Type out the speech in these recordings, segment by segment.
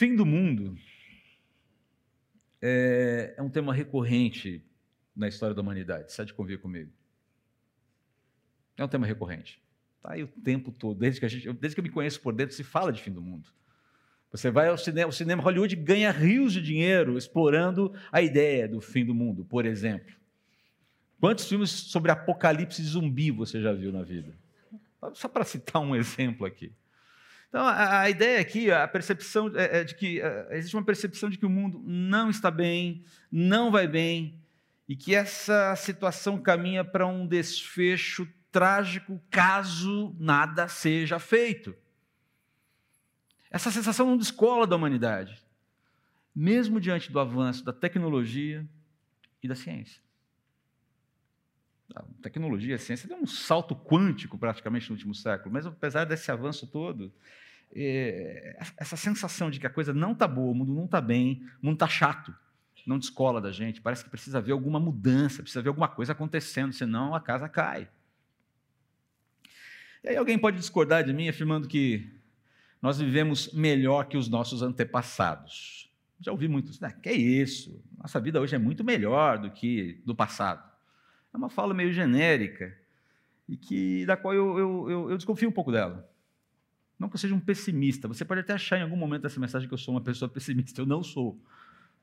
Fim do mundo é, é um tema recorrente na história da humanidade, há de convir comigo. É um tema recorrente. Está aí o tempo todo, desde que, a gente, desde que eu me conheço por dentro, se fala de fim do mundo. Você vai ao cinema, o cinema Hollywood ganha rios de dinheiro explorando a ideia do fim do mundo, por exemplo. Quantos filmes sobre apocalipse zumbi você já viu na vida? Só para citar um exemplo aqui. Então, a, a ideia aqui, a percepção é, é de que é, existe uma percepção de que o mundo não está bem, não vai bem, e que essa situação caminha para um desfecho trágico caso nada seja feito. Essa sensação não descola da humanidade, mesmo diante do avanço da tecnologia e da ciência. A tecnologia a ciência deu um salto quântico praticamente no último século, mas apesar desse avanço todo, é, essa sensação de que a coisa não está boa, o mundo não está bem, o mundo está chato, não descola da gente, parece que precisa haver alguma mudança, precisa haver alguma coisa acontecendo, senão a casa cai. E aí alguém pode discordar de mim afirmando que nós vivemos melhor que os nossos antepassados. Já ouvi muito isso. Ah, que é isso? Nossa vida hoje é muito melhor do que do passado. É uma fala meio genérica e que da qual eu, eu, eu, eu desconfio um pouco dela. Não que eu seja um pessimista. Você pode até achar em algum momento dessa mensagem que eu sou uma pessoa pessimista. Eu não sou.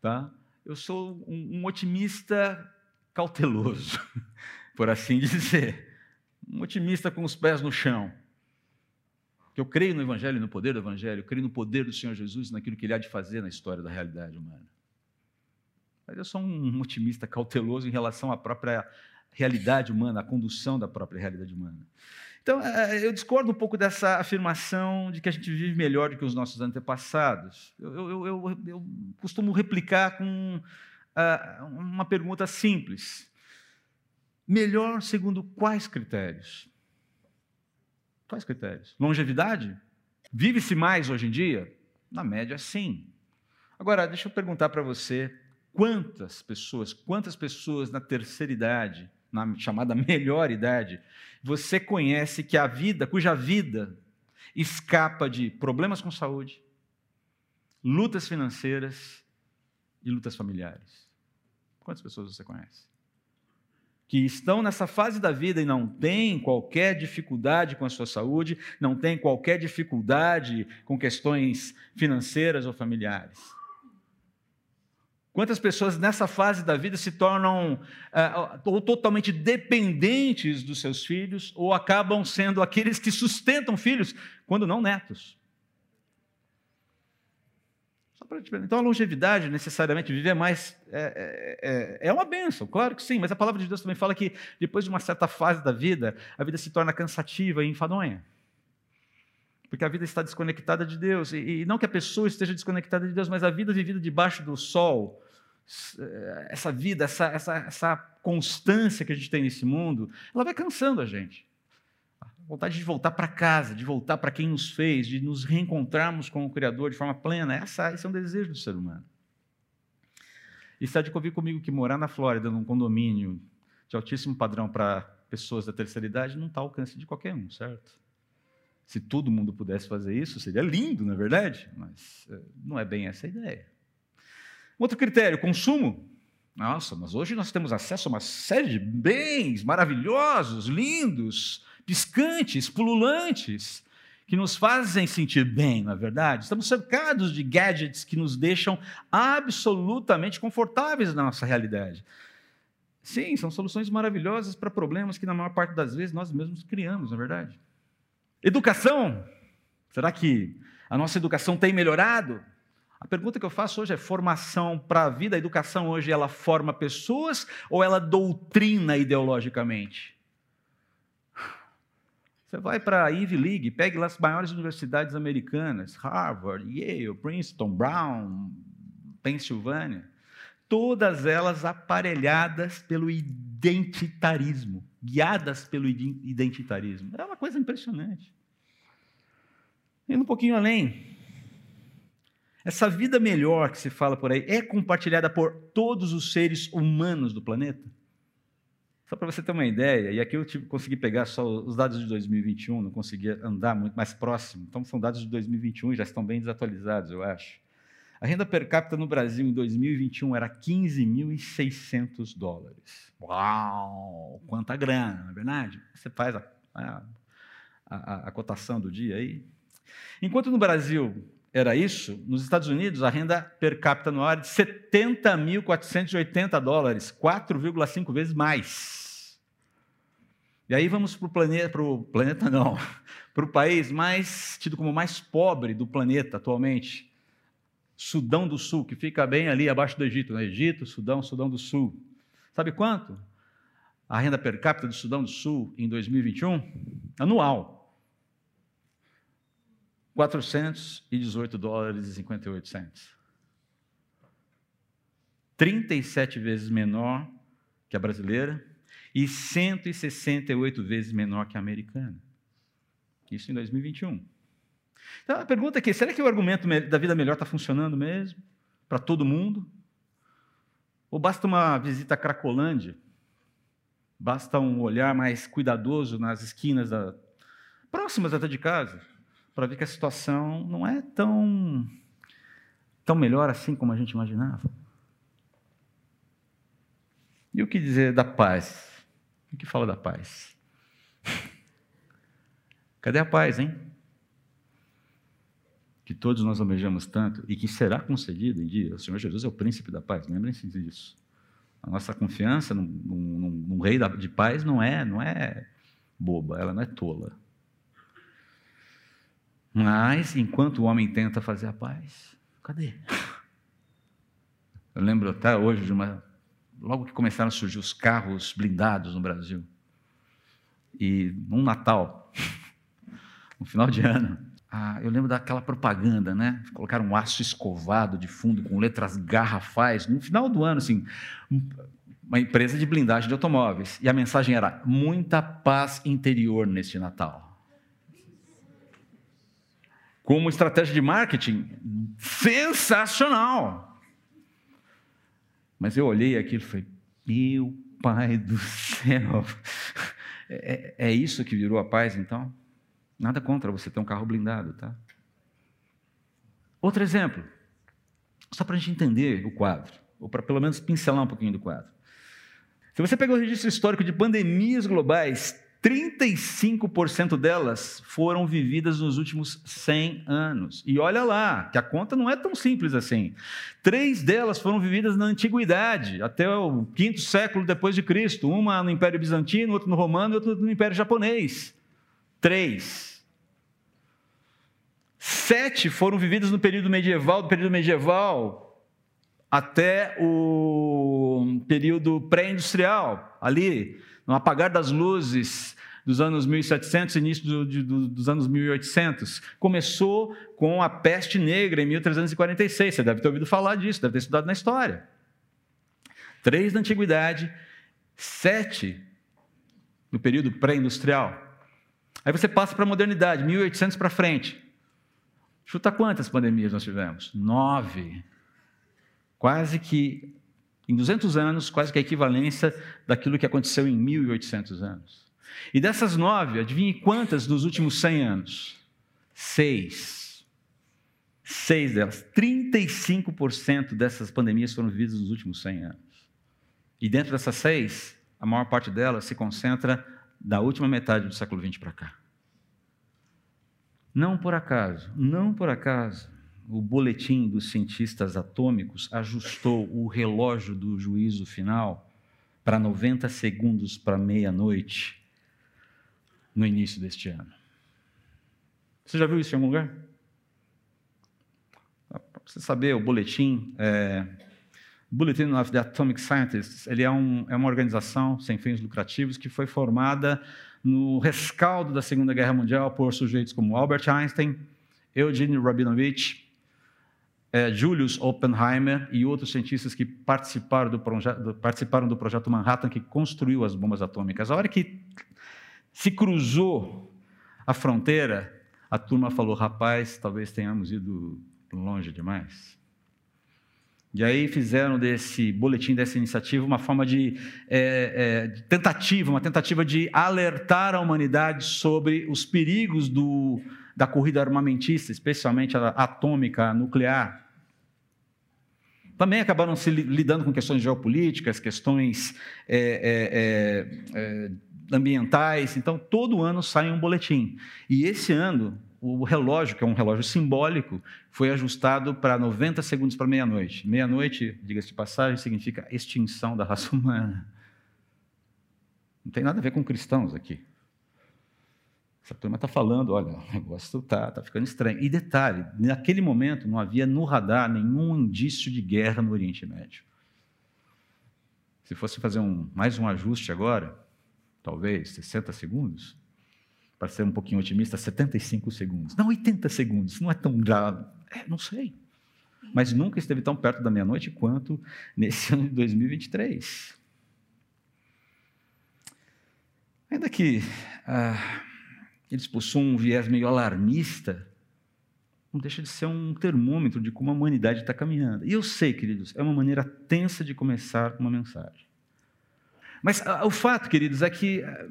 Tá? Eu sou um, um otimista cauteloso, por assim dizer. Um otimista com os pés no chão. Que eu creio no Evangelho, no poder do Evangelho, eu creio no poder do Senhor Jesus, naquilo que Ele há de fazer na história da realidade humana. Mas eu sou um otimista cauteloso em relação à própria realidade humana, à condução da própria realidade humana. Então, é, eu discordo um pouco dessa afirmação de que a gente vive melhor do que os nossos antepassados. Eu, eu, eu, eu costumo replicar com uh, uma pergunta simples: melhor segundo quais critérios? Quais critérios? Longevidade? Vive-se mais hoje em dia? Na média, sim. Agora, deixa eu perguntar para você: quantas pessoas, quantas pessoas na terceira idade, na chamada melhor idade, você conhece que a vida, cuja vida escapa de problemas com saúde, lutas financeiras e lutas familiares? Quantas pessoas você conhece? que estão nessa fase da vida e não têm qualquer dificuldade com a sua saúde, não têm qualquer dificuldade com questões financeiras ou familiares. Quantas pessoas nessa fase da vida se tornam uh, ou totalmente dependentes dos seus filhos ou acabam sendo aqueles que sustentam filhos, quando não netos? Então, a longevidade, necessariamente, viver mais, é, é, é, é uma benção, claro que sim, mas a palavra de Deus também fala que depois de uma certa fase da vida, a vida se torna cansativa e enfadonha. Porque a vida está desconectada de Deus. E não que a pessoa esteja desconectada de Deus, mas a vida vivida debaixo do sol, essa vida, essa, essa, essa constância que a gente tem nesse mundo, ela vai cansando a gente vontade de voltar para casa, de voltar para quem nos fez, de nos reencontrarmos com o Criador de forma plena. Essa, esse é um desejo do ser humano. E está de convir comigo que morar na Flórida, num condomínio de altíssimo padrão para pessoas da terceira idade, não está ao alcance de qualquer um, certo? Se todo mundo pudesse fazer isso, seria lindo, não é verdade? Mas eh, não é bem essa a ideia. Outro critério, consumo. Nossa, mas hoje nós temos acesso a uma série de bens maravilhosos, lindos, piscantes, pululantes, que nos fazem sentir bem, na é verdade. Estamos cercados de gadgets que nos deixam absolutamente confortáveis na nossa realidade. Sim, são soluções maravilhosas para problemas que, na maior parte das vezes, nós mesmos criamos, na é verdade. Educação. Será que a nossa educação tem melhorado? A pergunta que eu faço hoje é: formação para a vida, a educação hoje ela forma pessoas ou ela doutrina ideologicamente? Você vai para a Ivy League, pegue lá as maiores universidades americanas, Harvard, Yale, Princeton, Brown, Pensilvânia, todas elas aparelhadas pelo identitarismo, guiadas pelo identitarismo. É uma coisa impressionante. Indo um pouquinho além, essa vida melhor que se fala por aí é compartilhada por todos os seres humanos do planeta? Só para você ter uma ideia, e aqui eu tive, consegui pegar só os dados de 2021, não conseguia andar muito mais próximo. Então, são dados de 2021 e já estão bem desatualizados, eu acho. A renda per capita no Brasil em 2021 era 15.600 dólares. Uau! Quanta grana, não é verdade? Você faz a, a, a, a cotação do dia aí. Enquanto no Brasil era isso, nos Estados Unidos a renda per capita anual era de 70.480 dólares, 4,5 vezes mais. E aí vamos para o planeta, planeta não, para o país mais tido como mais pobre do planeta atualmente, Sudão do Sul, que fica bem ali abaixo do Egito, né? Egito, Sudão, Sudão do Sul. Sabe quanto? A renda per capita do Sudão do Sul em 2021? Anual. 418 dólares e 58 centos. 37 vezes menor que a brasileira e 168 vezes menor que a americana. Isso em 2021. Então a pergunta aqui: será que o argumento da vida melhor está funcionando mesmo? Para todo mundo? Ou basta uma visita à Cracolândia? Basta um olhar mais cuidadoso nas esquinas da... próximas até de casa, para ver que a situação não é tão, tão melhor assim como a gente imaginava? E o que dizer da paz? O que fala da paz? Cadê a paz, hein? que todos nós almejamos tanto e que será concedido em dia. O Senhor Jesus é o príncipe da paz, lembrem-se disso. A nossa confiança num, num, num rei de paz não é, não é boba, ela não é tola. Mas, enquanto o homem tenta fazer a paz, cadê? Eu lembro até hoje de uma. Logo que começaram a surgir os carros blindados no Brasil, e num Natal, no final de ano, ah, eu lembro daquela propaganda, né? Colocaram um aço escovado de fundo com letras garrafais. No final do ano, assim, uma empresa de blindagem de automóveis. E a mensagem era: muita paz interior neste Natal. Como estratégia de marketing, sensacional. Mas eu olhei aquilo e falei: meu pai do céu, é, é isso que virou a paz então? Nada contra você ter um carro blindado, tá? Outro exemplo, só para a gente entender o quadro, ou para pelo menos pincelar um pouquinho do quadro. Se você pegar o registro histórico de pandemias globais, 35% delas foram vividas nos últimos 100 anos. E olha lá, que a conta não é tão simples assim. Três delas foram vividas na antiguidade, até o quinto século depois de Cristo. Uma no Império Bizantino, outra no Romano e outra no Império Japonês. Três. Sete foram vividas no período medieval, do período medieval até o período pré-industrial, ali, no apagar das luzes dos anos 1700, início do, do, dos anos 1800. Começou com a peste negra em 1346. Você deve ter ouvido falar disso, deve ter estudado na história. Três na antiguidade, sete no período pré-industrial. Aí você passa para a modernidade, 1800 para frente. Chuta quantas pandemias nós tivemos? Nove. Quase que, em 200 anos, quase que a equivalência daquilo que aconteceu em 1800 anos. E dessas nove, adivinhe quantas nos últimos 100 anos? Seis. Seis delas. 35% dessas pandemias foram vividas nos últimos 100 anos. E dentro dessas seis, a maior parte delas se concentra da última metade do século XX para cá. Não por acaso, não por acaso, o boletim dos cientistas atômicos ajustou o relógio do juízo final para 90 segundos para meia-noite no início deste ano. Você já viu isso em algum lugar? Para você saber, o boletim é, Bulletin of the Atomic Scientists, ele é, um, é uma organização sem fins lucrativos que foi formada no rescaldo da Segunda Guerra Mundial por sujeitos como Albert Einstein, Eugene Rabinovich, é, Julius Oppenheimer e outros cientistas que participaram do, participaram do projeto Manhattan que construiu as bombas atômicas. A hora que se cruzou a fronteira, a turma falou: rapaz, talvez tenhamos ido longe demais. E aí fizeram desse boletim, dessa iniciativa, uma forma de, é, é, tentativa, uma tentativa de alertar a humanidade sobre os perigos do, da corrida armamentista, especialmente a atômica, nuclear. também acabaram se lidando com questões geopolíticas, questões é, é, é, ambientais. Então, todo ano sai um boletim. E esse ano, o relógio, que é um relógio simbólico, foi ajustado para 90 segundos para meia-noite. Meia-noite, diga-se de passagem, significa extinção da raça humana. Não tem nada a ver com cristãos aqui. Essa turma está falando, olha, o negócio está tá ficando estranho. E detalhe, naquele momento não havia no radar nenhum indício de guerra no Oriente Médio. Se fosse fazer um, mais um ajuste agora, talvez 60 segundos, para ser um pouquinho otimista, 75 segundos. Não, 80 segundos, não é tão grave. É, não sei. Mas nunca esteve tão perto da meia-noite quanto nesse ano de 2023. Ainda que ah, eles possuam um viés meio alarmista, não deixa de ser um termômetro de como a humanidade está caminhando. E eu sei, queridos, é uma maneira tensa de começar uma mensagem. Mas ah, o fato, queridos, é que ah,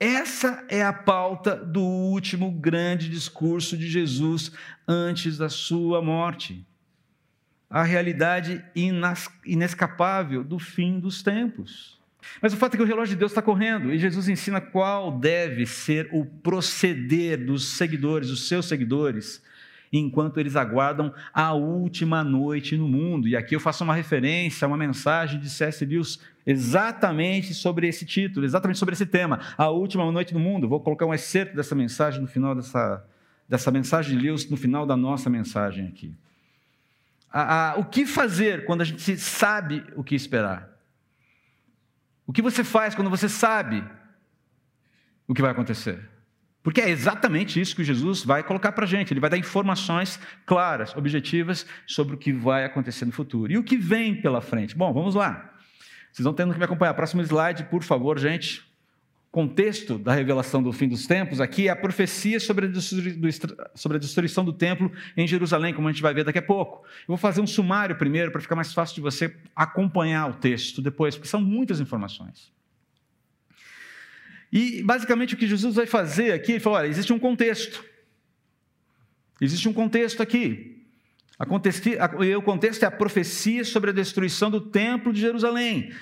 essa é a pauta do último grande discurso de Jesus antes da sua morte. A realidade inescapável do fim dos tempos. Mas o fato é que o relógio de Deus está correndo e Jesus ensina qual deve ser o proceder dos seguidores, dos seus seguidores, enquanto eles aguardam a última noite no mundo. E aqui eu faço uma referência a uma mensagem de C.S. Lewis exatamente sobre esse título, exatamente sobre esse tema, a última noite no mundo. Vou colocar um excerto dessa mensagem no final dessa, dessa mensagem de Lewis, no final da nossa mensagem aqui. O que fazer quando a gente sabe o que esperar? O que você faz quando você sabe o que vai acontecer? Porque é exatamente isso que Jesus vai colocar para a gente. Ele vai dar informações claras, objetivas sobre o que vai acontecer no futuro. E o que vem pela frente? Bom, vamos lá. Vocês vão tendo que me acompanhar. Próximo slide, por favor, gente contexto da revelação do fim dos tempos aqui é a profecia sobre a, sobre a destruição do templo em Jerusalém, como a gente vai ver daqui a pouco. Eu vou fazer um sumário primeiro para ficar mais fácil de você acompanhar o texto depois, porque são muitas informações. E basicamente o que Jesus vai fazer aqui, ele falou: olha, existe um contexto. Existe um contexto aqui. o contexto é a profecia sobre a destruição do templo de Jerusalém.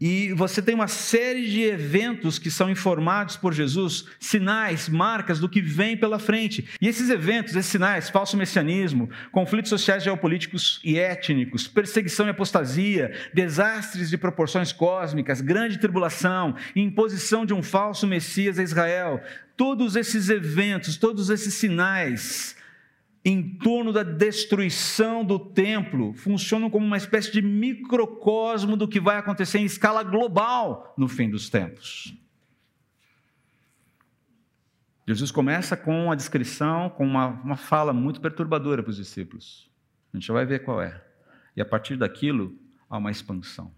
E você tem uma série de eventos que são informados por Jesus, sinais, marcas do que vem pela frente. E esses eventos, esses sinais, falso messianismo, conflitos sociais, geopolíticos e étnicos, perseguição e apostasia, desastres de proporções cósmicas, grande tribulação, imposição de um falso Messias a Israel, todos esses eventos, todos esses sinais em torno da destruição do templo funcionam como uma espécie de microcosmo do que vai acontecer em escala global no fim dos tempos. Jesus começa com uma descrição, com uma, uma fala muito perturbadora para os discípulos. A gente já vai ver qual é. E a partir daquilo, há uma expansão.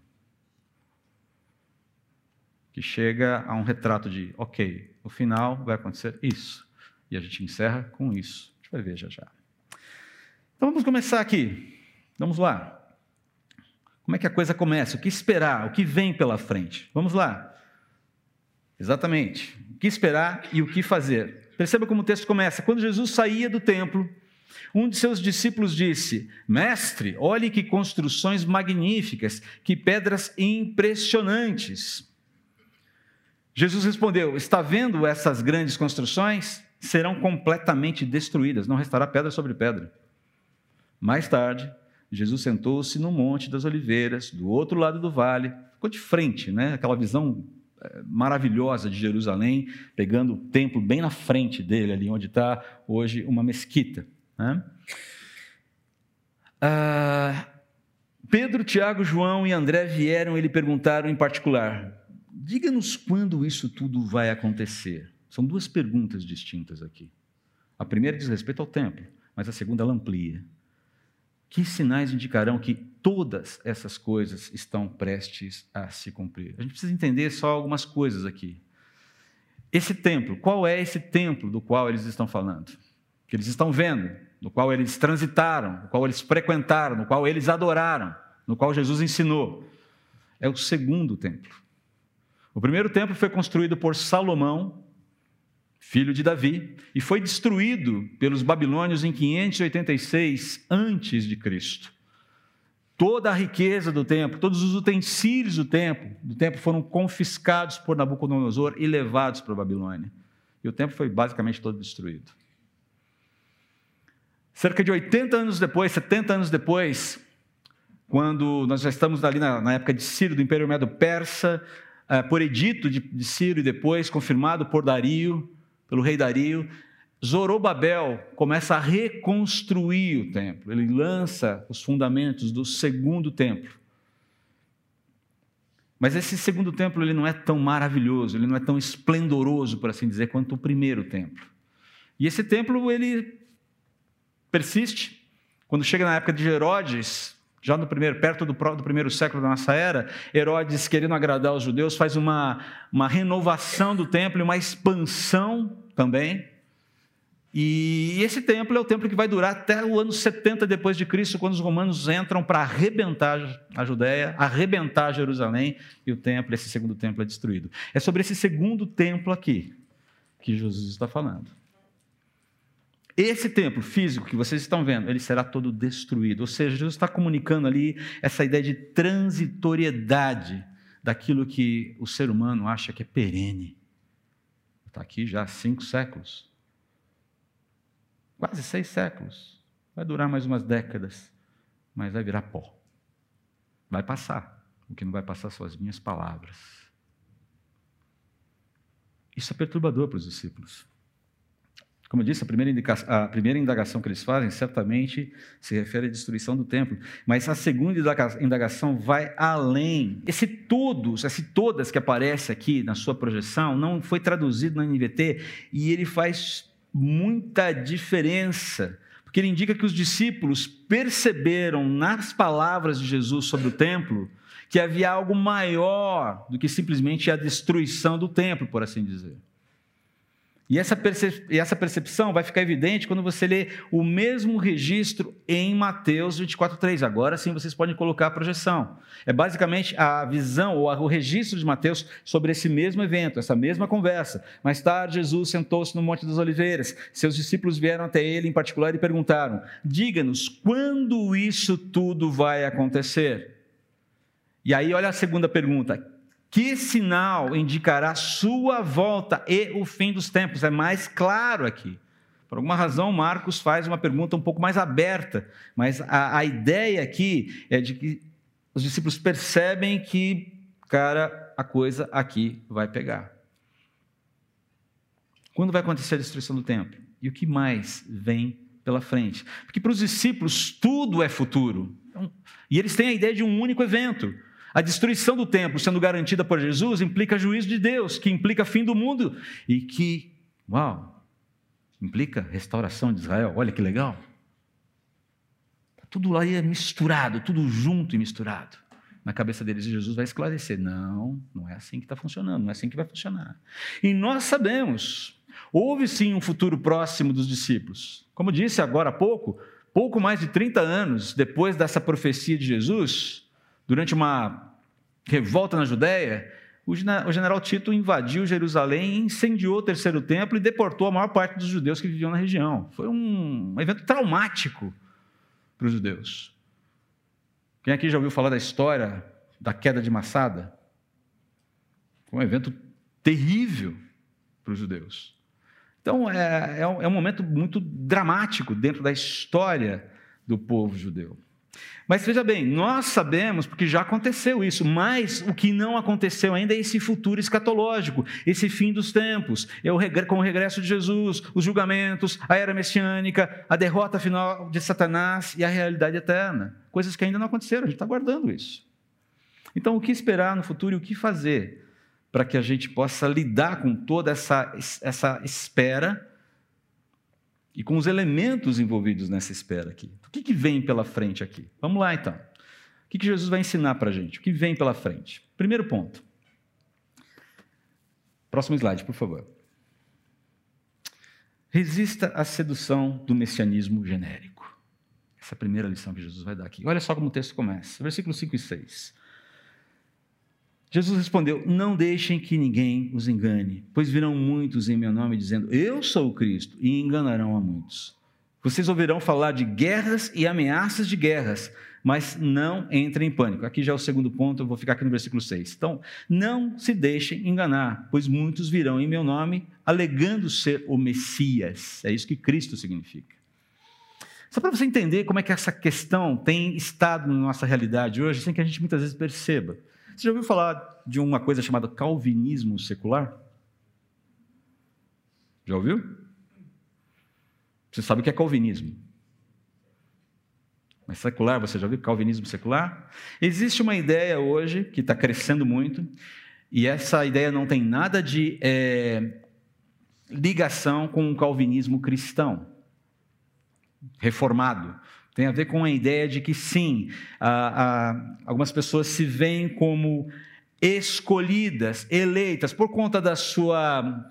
Que chega a um retrato de, ok, no final vai acontecer isso. E a gente encerra com isso vai ver já já. Então vamos começar aqui. Vamos lá. Como é que a coisa começa? O que esperar? O que vem pela frente? Vamos lá. Exatamente. O que esperar e o que fazer. Perceba como o texto começa. Quando Jesus saía do templo, um de seus discípulos disse: Mestre, olhe que construções magníficas, que pedras impressionantes. Jesus respondeu: Está vendo essas grandes construções? Serão completamente destruídas, não restará pedra sobre pedra. Mais tarde, Jesus sentou-se no Monte das Oliveiras, do outro lado do vale, ficou de frente, né? aquela visão eh, maravilhosa de Jerusalém, pegando o templo bem na frente dele, ali onde está hoje uma mesquita. Né? Ah, Pedro, Tiago, João e André vieram e lhe perguntaram em particular: diga-nos quando isso tudo vai acontecer. São duas perguntas distintas aqui. A primeira diz respeito ao templo, mas a segunda ela amplia. Que sinais indicarão que todas essas coisas estão prestes a se cumprir? A gente precisa entender só algumas coisas aqui. Esse templo, qual é esse templo do qual eles estão falando? Que eles estão vendo, no qual eles transitaram, no qual eles frequentaram, no qual eles adoraram, no qual Jesus ensinou. É o segundo templo. O primeiro templo foi construído por Salomão filho de Davi, e foi destruído pelos babilônios em 586 antes de Cristo. toda a riqueza do templo, todos os utensílios do templo, do templo foram confiscados por Nabucodonosor e levados para a Babilônia. E o templo foi basicamente todo destruído. Cerca de 80 anos depois, 70 anos depois, quando nós já estamos ali na, na época de Ciro, do Império Medo-Persa, eh, por edito de, de Ciro e depois confirmado por Dario, pelo rei Dario, Zorobabel começa a reconstruir o templo. Ele lança os fundamentos do segundo templo. Mas esse segundo templo ele não é tão maravilhoso, ele não é tão esplendoroso, por assim dizer, quanto o primeiro templo. E esse templo ele persiste. Quando chega na época de Herodes, já no primeiro, perto do, do, primeiro século da nossa era, Herodes, querendo agradar os judeus, faz uma, uma renovação do templo e uma expansão também. E esse templo é o templo que vai durar até o ano 70 depois de Cristo, quando os romanos entram para arrebentar a Judéia, arrebentar Jerusalém, e o templo, esse segundo templo é destruído. É sobre esse segundo templo aqui que Jesus está falando. Esse templo físico que vocês estão vendo, ele será todo destruído. Ou seja, Jesus está comunicando ali essa ideia de transitoriedade daquilo que o ser humano acha que é perene. Está aqui já há cinco séculos quase seis séculos. Vai durar mais umas décadas, mas vai virar pó. Vai passar. O que não vai passar são as minhas palavras. Isso é perturbador para os discípulos. Como eu disse, a primeira, a primeira, indagação que eles fazem certamente se refere à destruição do templo, mas a segunda indagação vai além. Esse todos, esse todas que aparece aqui na sua projeção, não foi traduzido na NVT e ele faz muita diferença, porque ele indica que os discípulos perceberam nas palavras de Jesus sobre o templo que havia algo maior do que simplesmente a destruição do templo, por assim dizer. E essa, e essa percepção vai ficar evidente quando você lê o mesmo registro em Mateus 24,3. Agora sim vocês podem colocar a projeção. É basicamente a visão ou o registro de Mateus sobre esse mesmo evento, essa mesma conversa. Mais tarde, Jesus sentou-se no Monte das Oliveiras. Seus discípulos vieram até ele em particular e perguntaram: Diga-nos, quando isso tudo vai acontecer? E aí, olha a segunda pergunta: que sinal indicará sua volta e o fim dos tempos? É mais claro aqui. Por alguma razão, Marcos faz uma pergunta um pouco mais aberta, mas a, a ideia aqui é de que os discípulos percebem que, cara, a coisa aqui vai pegar. Quando vai acontecer a destruição do templo? E o que mais vem pela frente? Porque para os discípulos tudo é futuro. Então, e eles têm a ideia de um único evento. A destruição do templo sendo garantida por Jesus implica juízo de Deus, que implica fim do mundo e que, uau, implica restauração de Israel. Olha que legal. Tá tudo lá é misturado, tudo junto e misturado. Na cabeça deles, Jesus vai esclarecer: não, não é assim que está funcionando, não é assim que vai funcionar. E nós sabemos, houve sim um futuro próximo dos discípulos. Como disse agora há pouco, pouco mais de 30 anos depois dessa profecia de Jesus, durante uma revolta na Judéia, o general Tito invadiu Jerusalém, incendiou o terceiro templo e deportou a maior parte dos judeus que viviam na região. Foi um evento traumático para os judeus. Quem aqui já ouviu falar da história da queda de Massada? Foi um evento terrível para os judeus. Então, é, é, um, é um momento muito dramático dentro da história do povo judeu. Mas veja bem, nós sabemos, porque já aconteceu isso, mas o que não aconteceu ainda é esse futuro escatológico, esse fim dos tempos, é com o regresso de Jesus, os julgamentos, a era messiânica, a derrota final de Satanás e a realidade eterna. Coisas que ainda não aconteceram, a gente está guardando isso. Então, o que esperar no futuro e o que fazer para que a gente possa lidar com toda essa, essa espera e com os elementos envolvidos nessa espera aqui. O que, que vem pela frente aqui? Vamos lá então. O que, que Jesus vai ensinar para a gente? O que vem pela frente? Primeiro ponto. Próximo slide, por favor. Resista à sedução do messianismo genérico. Essa é a primeira lição que Jesus vai dar aqui. Olha só como o texto começa, versículos 5 e 6. Jesus respondeu: Não deixem que ninguém os engane, pois virão muitos em meu nome dizendo: Eu sou o Cristo, e enganarão a muitos. Vocês ouvirão falar de guerras e ameaças de guerras. mas não entrem em pânico. Aqui já é o segundo ponto, eu vou ficar aqui no versículo 6. Então, não se deixem enganar, pois muitos virão em meu nome alegando ser o Messias. É isso que Cristo significa. Só para você entender como é que essa questão tem estado na nossa realidade hoje, sem que a gente muitas vezes perceba. Você já ouviu falar de uma coisa chamada calvinismo secular? Já ouviu? Você sabe o que é calvinismo? Mas secular, você já viu calvinismo secular? Existe uma ideia hoje que está crescendo muito, e essa ideia não tem nada de é, ligação com o calvinismo cristão, reformado. Tem a ver com a ideia de que, sim, algumas pessoas se veem como escolhidas, eleitas, por conta da sua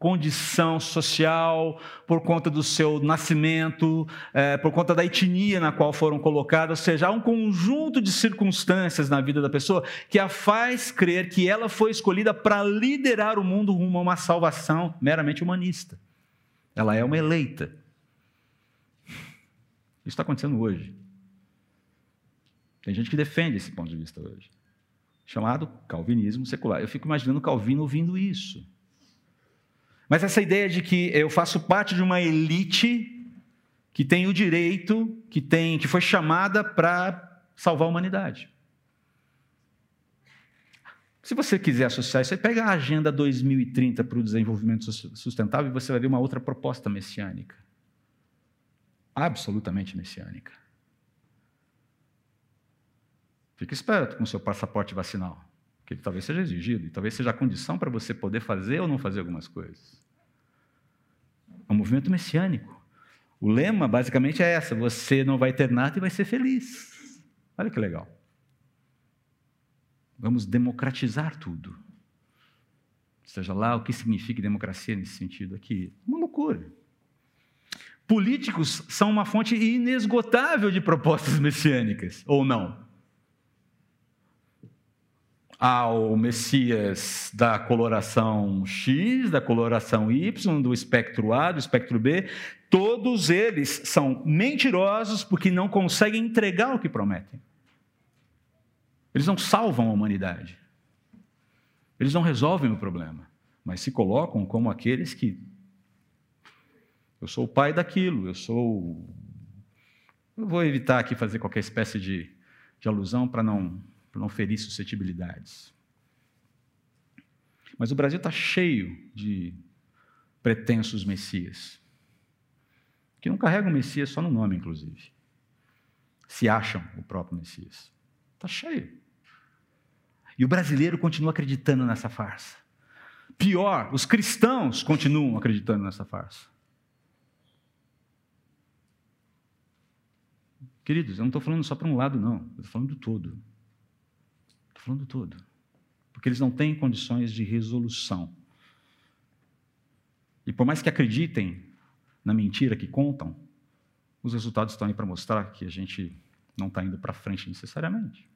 condição social, por conta do seu nascimento, é, por conta da etnia na qual foram colocadas, ou seja, há um conjunto de circunstâncias na vida da pessoa que a faz crer que ela foi escolhida para liderar o mundo rumo a uma salvação meramente humanista. Ela é uma eleita. Isso está acontecendo hoje. Tem gente que defende esse ponto de vista hoje, chamado calvinismo secular. Eu fico imaginando Calvino ouvindo isso. Mas essa ideia de que eu faço parte de uma elite que tem o direito, que tem, que foi chamada para salvar a humanidade. Se você quiser associar isso, você pega a Agenda 2030 para o desenvolvimento sustentável e você vai ver uma outra proposta messiânica. Absolutamente messiânica. Fique esperto com o seu passaporte vacinal, que ele talvez seja exigido e talvez seja a condição para você poder fazer ou não fazer algumas coisas. É um movimento messiânico. O lema, basicamente, é essa: você não vai ter nada e vai ser feliz. Olha que legal. Vamos democratizar tudo. Seja lá o que significa democracia nesse sentido aqui. Uma loucura. Políticos são uma fonte inesgotável de propostas messiânicas, ou não? ao Messias da coloração X, da coloração Y, do espectro A, do espectro B, todos eles são mentirosos porque não conseguem entregar o que prometem. Eles não salvam a humanidade. Eles não resolvem o problema, mas se colocam como aqueles que eu sou o pai daquilo, eu sou. Eu vou evitar aqui fazer qualquer espécie de, de alusão para não não ferir suscetibilidades. Mas o Brasil está cheio de pretensos messias, que não carregam Messias só no nome, inclusive. Se acham o próprio Messias. Está cheio. E o brasileiro continua acreditando nessa farsa. Pior, os cristãos continuam acreditando nessa farsa. Queridos, eu não estou falando só para um lado, não. Eu estou falando do todo. Estou falando todo. Porque eles não têm condições de resolução. E por mais que acreditem na mentira que contam, os resultados estão aí para mostrar que a gente não está indo para frente necessariamente.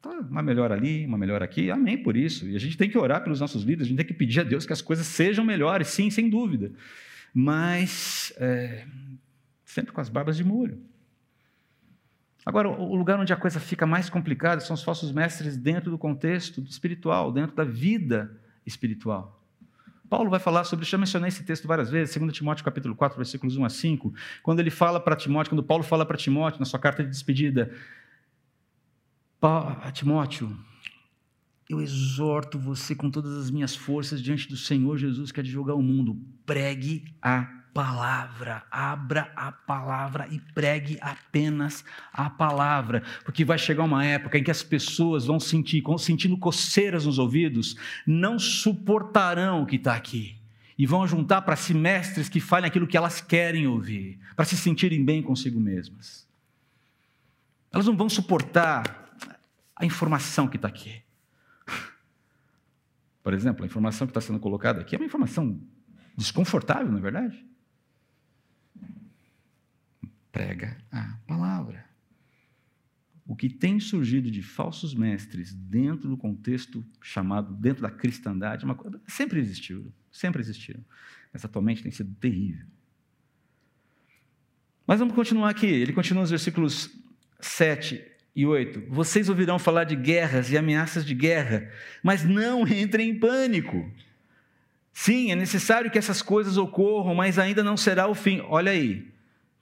Tá, uma melhor ali, uma melhor aqui, amém por isso. E a gente tem que orar pelos nossos líderes, a gente tem que pedir a Deus que as coisas sejam melhores, sim, sem dúvida. Mas é, sempre com as barbas de molho. Agora, o lugar onde a coisa fica mais complicada são os falsos mestres dentro do contexto espiritual, dentro da vida espiritual. Paulo vai falar sobre, já mencionei esse texto várias vezes, 2 Timóteo capítulo 4, versículos 1 a 5, quando ele fala para Timóteo, quando Paulo fala para Timóteo, na sua carta de despedida, Timóteo, eu exorto você com todas as minhas forças diante do Senhor Jesus, que é de julgar o mundo, pregue a palavra, abra a palavra e pregue apenas a palavra, porque vai chegar uma época em que as pessoas vão sentir, sentindo coceiras nos ouvidos, não suportarão o que está aqui e vão juntar para si mestres que falem aquilo que elas querem ouvir, para se sentirem bem consigo mesmas. Elas não vão suportar a informação que está aqui. Por exemplo, a informação que está sendo colocada aqui é uma informação desconfortável, não é verdade? Prega a palavra. O que tem surgido de falsos mestres dentro do contexto chamado, dentro da cristandade, é uma coisa, sempre existiu, sempre existiram, mas atualmente tem sido terrível. Mas vamos continuar aqui. Ele continua nos versículos 7 e 8. Vocês ouvirão falar de guerras e ameaças de guerra, mas não entrem em pânico. Sim, é necessário que essas coisas ocorram, mas ainda não será o fim. Olha aí.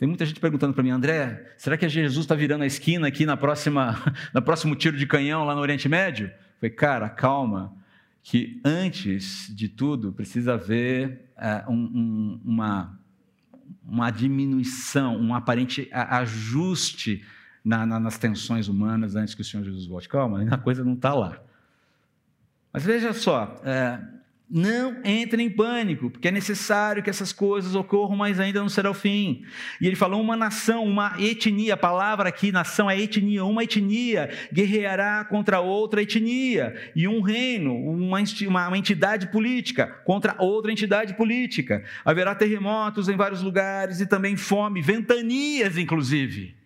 Tem muita gente perguntando para mim, André, será que Jesus está virando a esquina aqui na próxima, no próximo tiro de canhão lá no Oriente Médio? Falei, cara, calma, que antes de tudo precisa haver é, um, um, uma, uma diminuição, um aparente ajuste na, na, nas tensões humanas antes que o Senhor Jesus volte. Calma, a coisa não está lá. Mas veja só, é, não entre em pânico, porque é necessário que essas coisas ocorram, mas ainda não será o fim. E ele falou: uma nação, uma etnia, a palavra aqui, nação, é etnia, uma etnia guerreará contra outra etnia, e um reino, uma, uma entidade política contra outra entidade política. Haverá terremotos em vários lugares e também fome, ventanias, inclusive.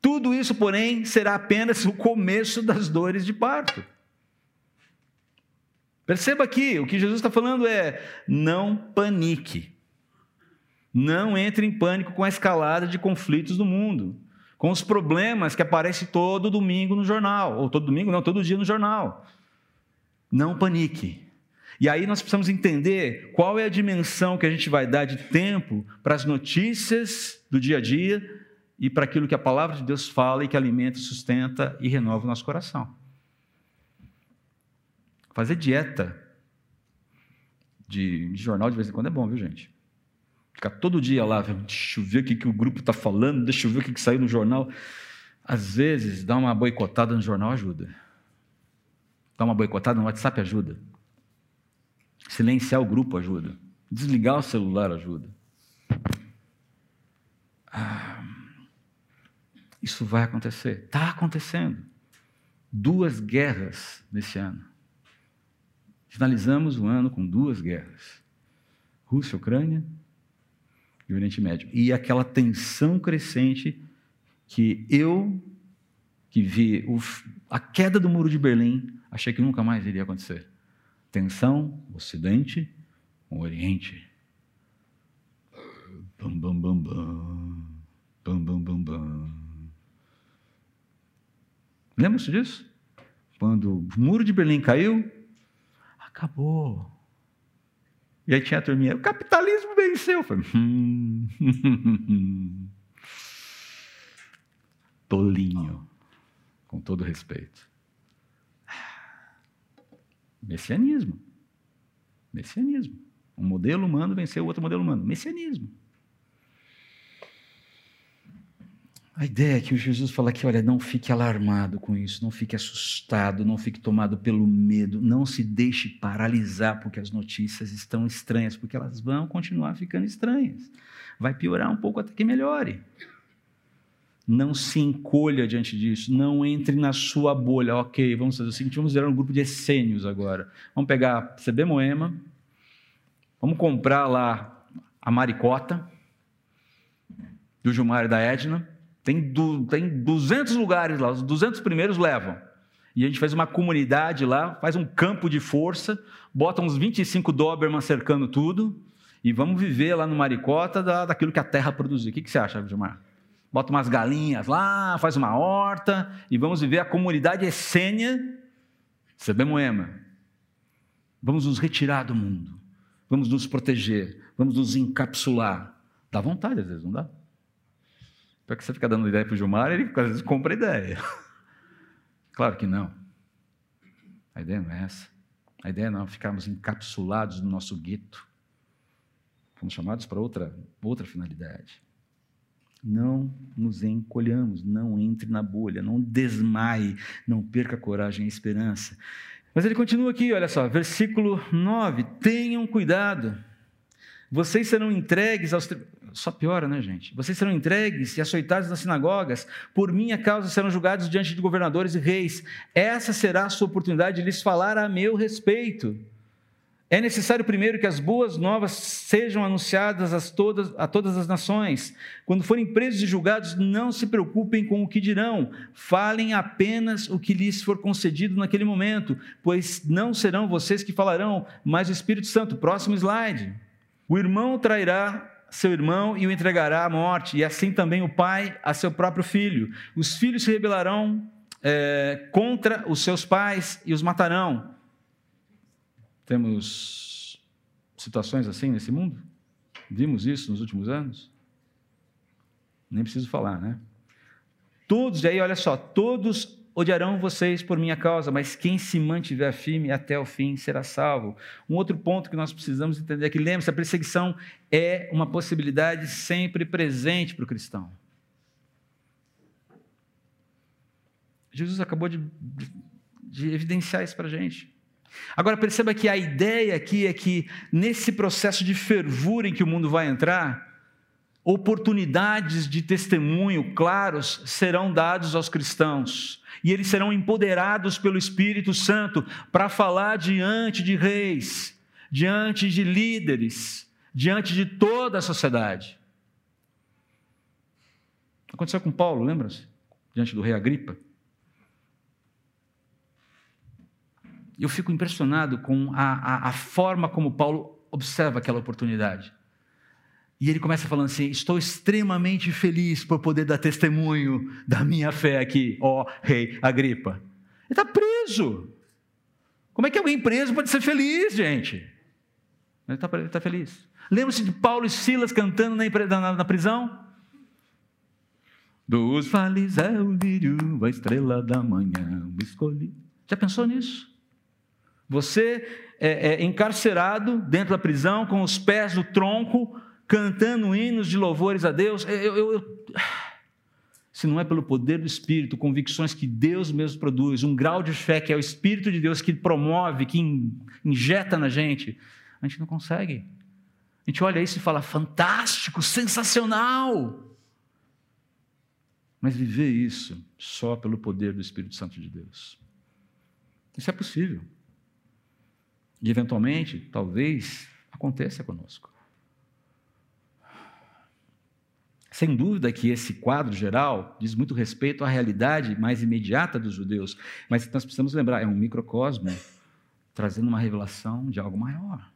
Tudo isso, porém, será apenas o começo das dores de parto. Perceba aqui, o que Jesus está falando é: não panique. Não entre em pânico com a escalada de conflitos do mundo, com os problemas que aparecem todo domingo no jornal, ou todo domingo, não, todo dia no jornal. Não panique. E aí nós precisamos entender qual é a dimensão que a gente vai dar de tempo para as notícias do dia a dia e para aquilo que a palavra de Deus fala e que alimenta, sustenta e renova o nosso coração. Fazer dieta de, de, jornal de vez em quando é bom, viu, gente? Ficar todo dia lá, deixa eu ver o que, que o grupo está falando, deixa eu ver o que, que saiu no jornal. Às vezes, dar uma boicotada no jornal ajuda. Dar uma boicotada no WhatsApp ajuda. Silenciar o grupo ajuda. Desligar o celular ajuda. Ah, isso vai acontecer. Está acontecendo. Duas guerras nesse ano. Finalizamos o ano com duas guerras: Rússia, Ucrânia e Oriente Médio. E aquela tensão crescente que eu, que vi o, a queda do muro de Berlim, achei que nunca mais iria acontecer. Tensão, Ocidente com Oriente. Bam, bam, bam, bam. Bam, bam, bam, bam. Lembra-se disso? Quando o muro de Berlim caiu, Acabou. E aí tinha a turminha, o capitalismo venceu. Eu falei, hum. Tolinho, com todo respeito. Messianismo. Messianismo. Um modelo humano venceu o outro modelo humano. Messianismo. A ideia é que o Jesus fala aqui, olha, não fique alarmado com isso, não fique assustado, não fique tomado pelo medo, não se deixe paralisar porque as notícias estão estranhas, porque elas vão continuar ficando estranhas. Vai piorar um pouco até que melhore. Não se encolha diante disso, não entre na sua bolha. Ok, vamos fazer o seguinte, vamos virar um grupo de essênios agora. Vamos pegar CB Moema, vamos comprar lá a maricota do Gilmar e da Edna, tem, du, tem 200 lugares lá, os 200 primeiros levam. E a gente faz uma comunidade lá, faz um campo de força, bota uns 25 Doberman cercando tudo, e vamos viver lá no Maricota da, daquilo que a terra produziu. O que, que você acha, Gilmar? Bota umas galinhas lá, faz uma horta, e vamos viver a comunidade essênia, CB Moema. Vamos nos retirar do mundo, vamos nos proteger, vamos nos encapsular. Dá vontade às vezes, não dá? Para que você fica dando ideia para o Gilmar, ele às vezes compra ideia. claro que não. A ideia não é essa. A ideia não é ficarmos encapsulados no nosso gueto. Fomos chamados para outra, outra finalidade. Não nos encolhamos, não entre na bolha, não desmaie, não perca a coragem e a esperança. Mas ele continua aqui, olha só, versículo 9: tenham cuidado, vocês serão entregues aos só piora, né, gente? Vocês serão entregues e açoitados nas sinagogas, por minha causa serão julgados diante de governadores e reis. Essa será a sua oportunidade de lhes falar a meu respeito. É necessário primeiro que as boas novas sejam anunciadas a todas, a todas as nações. Quando forem presos e julgados, não se preocupem com o que dirão, falem apenas o que lhes for concedido naquele momento, pois não serão vocês que falarão, mas o Espírito Santo. Próximo slide. O irmão trairá seu irmão e o entregará à morte, e assim também o pai a seu próprio filho. Os filhos se rebelarão é, contra os seus pais e os matarão. Temos situações assim nesse mundo? Vimos isso nos últimos anos? Nem preciso falar, né? Todos, e aí olha só, todos odiarão vocês por minha causa, mas quem se mantiver firme até o fim será salvo. Um outro ponto que nós precisamos entender é que, lembre-se, a perseguição é uma possibilidade sempre presente para o cristão. Jesus acabou de, de evidenciar isso para a gente. Agora perceba que a ideia aqui é que nesse processo de fervura em que o mundo vai entrar, oportunidades de testemunho claros serão dados aos cristãos e eles serão empoderados pelo Espírito Santo para falar diante de reis, diante de líderes, diante de toda a sociedade. Aconteceu com Paulo, lembra-se? Diante do rei Agripa. Eu fico impressionado com a, a, a forma como Paulo observa aquela oportunidade. E ele começa falando assim: Estou extremamente feliz por poder dar testemunho da minha fé aqui, ó rei Agripa. Ele está preso. Como é que alguém preso pode ser feliz, gente? Ele está tá feliz. Lembra-se de Paulo e Silas cantando na, na, prisão? Dos vales é o lírio, a estrela da manhã, escolhi. Já pensou nisso? Você é, é encarcerado dentro da prisão, com os pés no tronco, cantando hinos de louvores a Deus. Eu, eu, eu... Se não é pelo poder do Espírito, convicções que Deus mesmo produz, um grau de fé que é o Espírito de Deus que promove, que injeta na gente, a gente não consegue. A gente olha isso e fala: fantástico, sensacional. Mas viver isso só pelo poder do Espírito Santo de Deus. Isso é possível. E, eventualmente, talvez, aconteça conosco. Sem dúvida que esse quadro geral diz muito respeito à realidade mais imediata dos judeus, mas nós precisamos lembrar, é um microcosmo trazendo uma revelação de algo maior.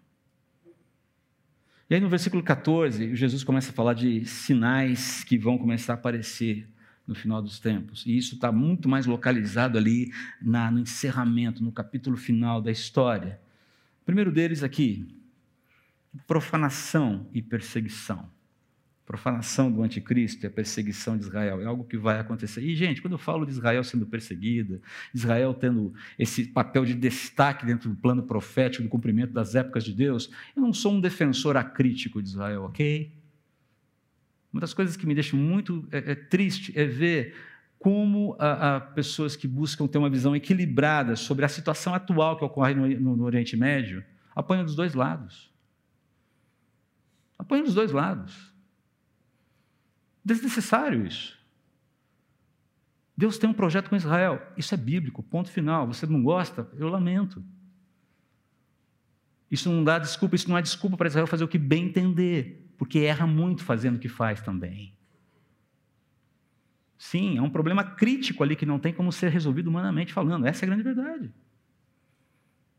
E aí no versículo 14, Jesus começa a falar de sinais que vão começar a aparecer no final dos tempos. E isso está muito mais localizado ali na, no encerramento, no capítulo final da história. O primeiro deles aqui, profanação e perseguição profanação do anticristo e a perseguição de Israel. É algo que vai acontecer. E, gente, quando eu falo de Israel sendo perseguida, Israel tendo esse papel de destaque dentro do plano profético, do cumprimento das épocas de Deus, eu não sou um defensor acrítico de Israel, ok? Uma das coisas que me deixa muito é, é triste é ver como a, a, pessoas que buscam ter uma visão equilibrada sobre a situação atual que ocorre no, no, no Oriente Médio apanham dos dois lados. Apanham dos dois lados. Desnecessário isso. Deus tem um projeto com Israel. Isso é bíblico, ponto final. Você não gosta? Eu lamento. Isso não dá desculpa, isso não é desculpa para Israel fazer o que bem entender, porque erra muito fazendo o que faz também. Sim, é um problema crítico ali que não tem como ser resolvido humanamente falando. Essa é a grande verdade.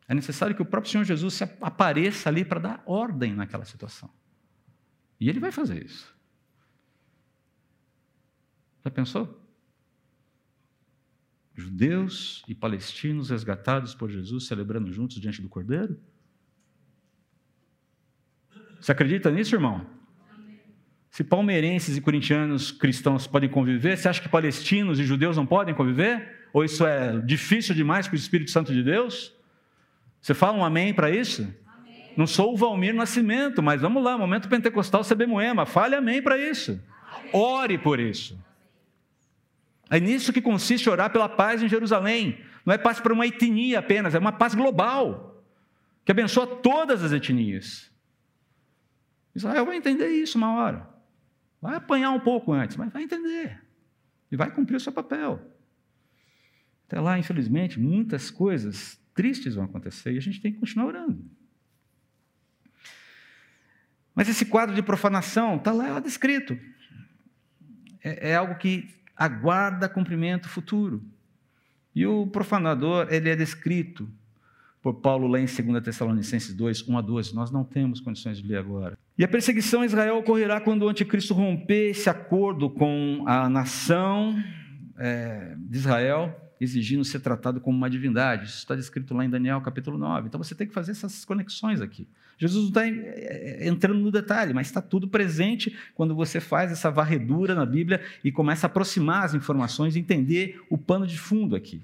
É necessário que o próprio Senhor Jesus apareça ali para dar ordem naquela situação. E ele vai fazer isso. Já pensou? Judeus e palestinos resgatados por Jesus celebrando juntos diante do Cordeiro? Você acredita nisso, irmão? Se palmeirenses e corintianos cristãos podem conviver, você acha que palestinos e judeus não podem conviver? Ou isso é difícil demais para o Espírito Santo de Deus? Você fala um amém para isso? Amém. Não sou o Valmir Nascimento, mas vamos lá, momento pentecostal CB Moema, fale amém para isso. Amém. Ore por isso. É nisso que consiste orar pela paz em Jerusalém. Não é paz para uma etnia apenas, é uma paz global, que abençoa todas as etnias. Israel vai entender isso uma hora. Vai apanhar um pouco antes, mas vai entender. E vai cumprir o seu papel. Até lá, infelizmente, muitas coisas tristes vão acontecer e a gente tem que continuar orando. Mas esse quadro de profanação está lá descrito. É, é algo que aguarda cumprimento futuro. E o profanador, ele é descrito por Paulo lá em 2 Tessalonicenses 2, 1 a 12. Nós não temos condições de ler agora. E a perseguição a Israel ocorrerá quando o anticristo romper esse acordo com a nação é, de Israel, exigindo ser tratado como uma divindade. Isso está descrito lá em Daniel capítulo 9. Então você tem que fazer essas conexões aqui. Jesus não está é, é, entrando no detalhe, mas está tudo presente quando você faz essa varredura na Bíblia e começa a aproximar as informações entender o pano de fundo aqui.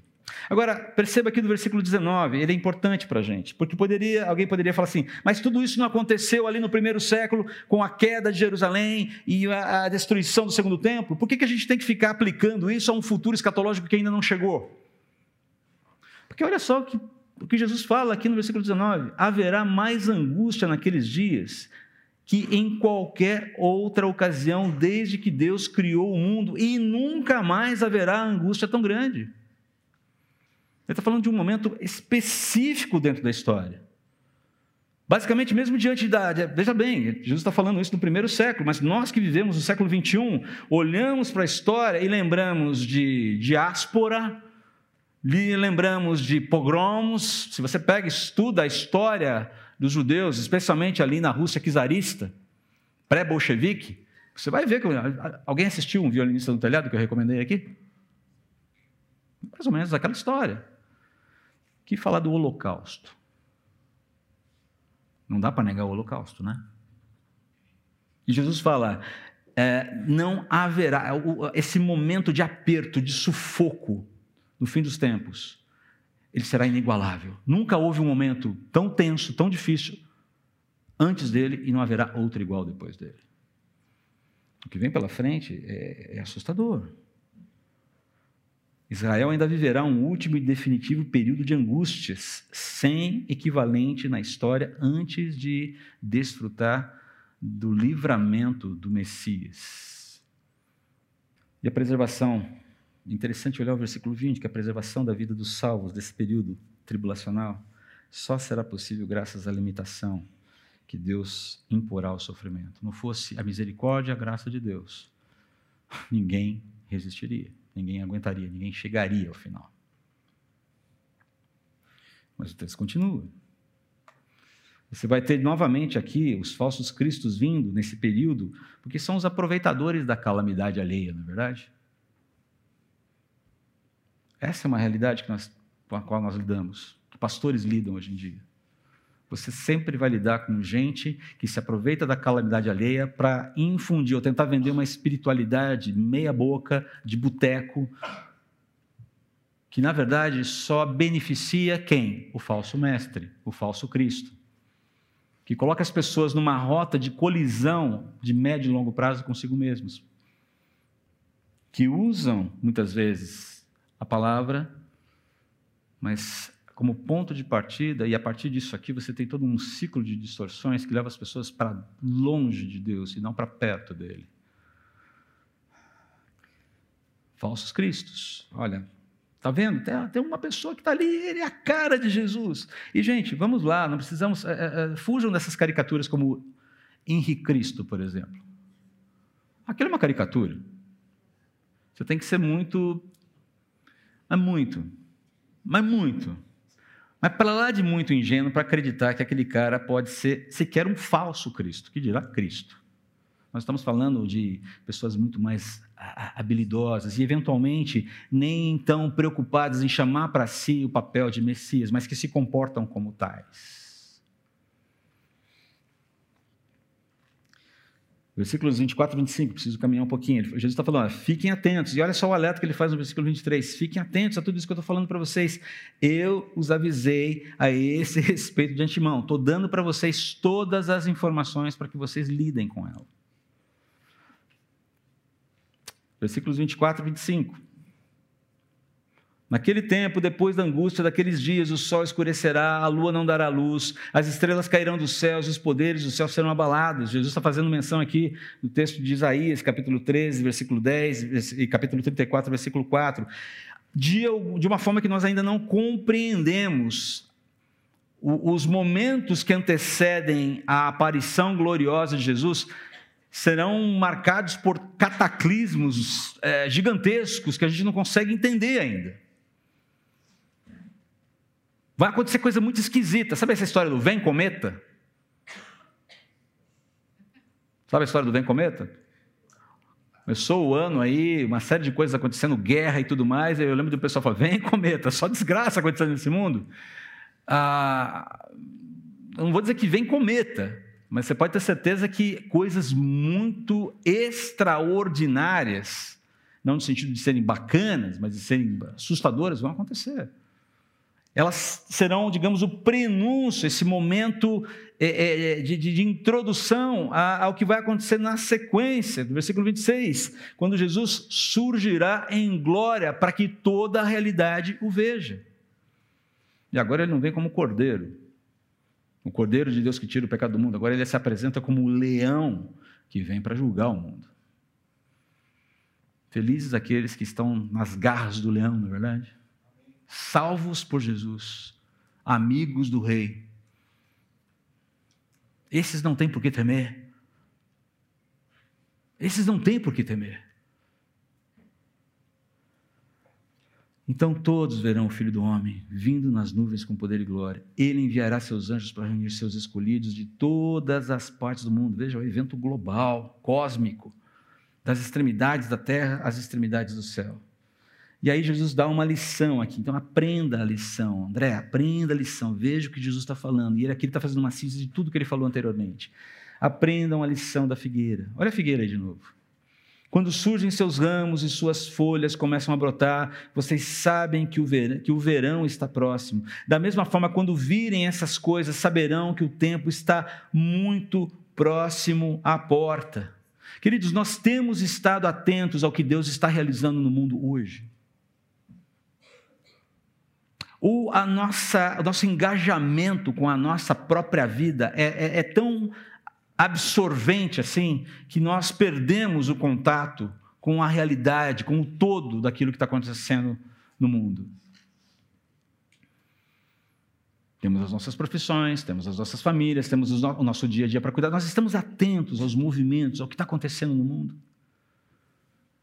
Agora, perceba aqui no versículo 19, ele é importante para a gente, porque poderia, alguém poderia falar assim, mas tudo isso não aconteceu ali no primeiro século, com a queda de Jerusalém e a, a destruição do segundo templo? Por que, que a gente tem que ficar aplicando isso a um futuro escatológico que ainda não chegou? Porque olha só o que, o que Jesus fala aqui no versículo 19: haverá mais angústia naqueles dias que em qualquer outra ocasião, desde que Deus criou o mundo, e nunca mais haverá angústia tão grande. Ele está falando de um momento específico dentro da história. Basicamente, mesmo diante da. Veja bem, Jesus está falando isso no primeiro século, mas nós que vivemos no século 21, olhamos para a história e lembramos de diáspora, lembramos de pogromos. Se você pega estuda a história dos judeus, especialmente ali na Rússia czarista, pré-bolchevique, você vai ver que. Alguém assistiu um violinista no telhado que eu recomendei aqui? Mais ou menos aquela história que fala do Holocausto. Não dá para negar o Holocausto, né? E Jesus fala: é, não haverá esse momento de aperto, de sufoco no fim dos tempos. Ele será inigualável. Nunca houve um momento tão tenso, tão difícil antes dele e não haverá outro igual depois dele. O que vem pela frente é, é assustador. Israel ainda viverá um último e definitivo período de angústias, sem equivalente na história, antes de desfrutar do livramento do Messias. E a preservação. Interessante olhar o versículo 20, que a preservação da vida dos salvos desse período tribulacional só será possível graças à limitação que Deus imporá ao sofrimento. Não fosse a misericórdia e a graça de Deus, ninguém resistiria. Ninguém aguentaria, ninguém chegaria ao final. Mas o texto continua. Você vai ter novamente aqui os falsos cristos vindo nesse período, porque são os aproveitadores da calamidade alheia, não é verdade? Essa é uma realidade nós, com a qual nós lidamos, que pastores lidam hoje em dia. Você sempre vai lidar com gente que se aproveita da calamidade alheia para infundir ou tentar vender uma espiritualidade meia-boca, de boteco, que na verdade só beneficia quem? O falso mestre, o falso Cristo. Que coloca as pessoas numa rota de colisão de médio e longo prazo consigo mesmos. Que usam, muitas vezes, a palavra, mas como ponto de partida, e a partir disso aqui você tem todo um ciclo de distorções que leva as pessoas para longe de Deus e não para perto dele. Falsos cristos. Olha, tá vendo? Tem, tem uma pessoa que está ali, ele é a cara de Jesus. E, gente, vamos lá, não precisamos. É, é, fujam dessas caricaturas como Henri Cristo, por exemplo. Aquilo é uma caricatura. Você tem que ser muito. É muito. Mas muito mas para lá de muito ingênuo para acreditar que aquele cara pode ser sequer um falso Cristo, que dirá Cristo. Nós estamos falando de pessoas muito mais habilidosas e, eventualmente, nem tão preocupadas em chamar para si o papel de Messias, mas que se comportam como tais. Versículos 24 e 25, preciso caminhar um pouquinho. Jesus está falando, fiquem atentos. E olha só o alerta que ele faz no versículo 23. Fiquem atentos a tudo isso que eu estou falando para vocês. Eu os avisei a esse respeito de antemão. Estou dando para vocês todas as informações para que vocês lidem com ela. Versículos 24 e 25. Naquele tempo, depois da angústia daqueles dias, o sol escurecerá, a lua não dará luz, as estrelas cairão dos céus, os poderes do céu serão abalados. Jesus está fazendo menção aqui no texto de Isaías, capítulo 13, versículo 10, e capítulo 34, versículo 4. De, de uma forma que nós ainda não compreendemos os momentos que antecedem a aparição gloriosa de Jesus serão marcados por cataclismos é, gigantescos que a gente não consegue entender ainda. Vai acontecer coisa muito esquisita. Sabe essa história do vem cometa? Sabe a história do vem cometa? Começou o ano aí, uma série de coisas acontecendo, guerra e tudo mais. Eu lembro do pessoal falar: vem cometa, só desgraça acontecendo nesse mundo. Ah, eu não vou dizer que vem cometa, mas você pode ter certeza que coisas muito extraordinárias, não no sentido de serem bacanas, mas de serem assustadoras, vão acontecer. Elas serão, digamos, o prenúncio, esse momento é, é, de, de, de, introdução ao que vai acontecer na sequência, do versículo 26, quando Jesus surgirá em glória para que toda a realidade o veja. E agora ele não vem como cordeiro, o cordeiro de Deus que tira o pecado do mundo, agora ele se apresenta como o leão que vem para julgar o mundo. Felizes aqueles que estão nas garras do leão, não é verdade? Salvos por Jesus, amigos do rei esses não têm por que temer. Esses não têm por que temer. Então todos verão o Filho do Homem vindo nas nuvens com poder e glória. Ele enviará seus anjos para reunir seus escolhidos de todas as partes do mundo. Veja, é um evento global, cósmico, das extremidades da terra às extremidades do céu. E aí Jesus dá uma lição aqui. Então aprenda a lição. André, aprenda a lição. Veja o que Jesus está falando. E ele aqui está fazendo uma síntese de tudo que ele falou anteriormente. Aprendam a lição da figueira. Olha a figueira aí de novo. Quando surgem seus ramos e suas folhas começam a brotar, vocês sabem que o, verão, que o verão está próximo. Da mesma forma, quando virem essas coisas, saberão que o tempo está muito próximo à porta. Queridos, nós temos estado atentos ao que Deus está realizando no mundo hoje. O, a nossa, o nosso engajamento com a nossa própria vida é, é, é tão absorvente assim que nós perdemos o contato com a realidade, com o todo daquilo que está acontecendo no mundo. Temos as nossas profissões, temos as nossas famílias, temos o nosso dia a dia para cuidar. Nós estamos atentos aos movimentos, ao que está acontecendo no mundo.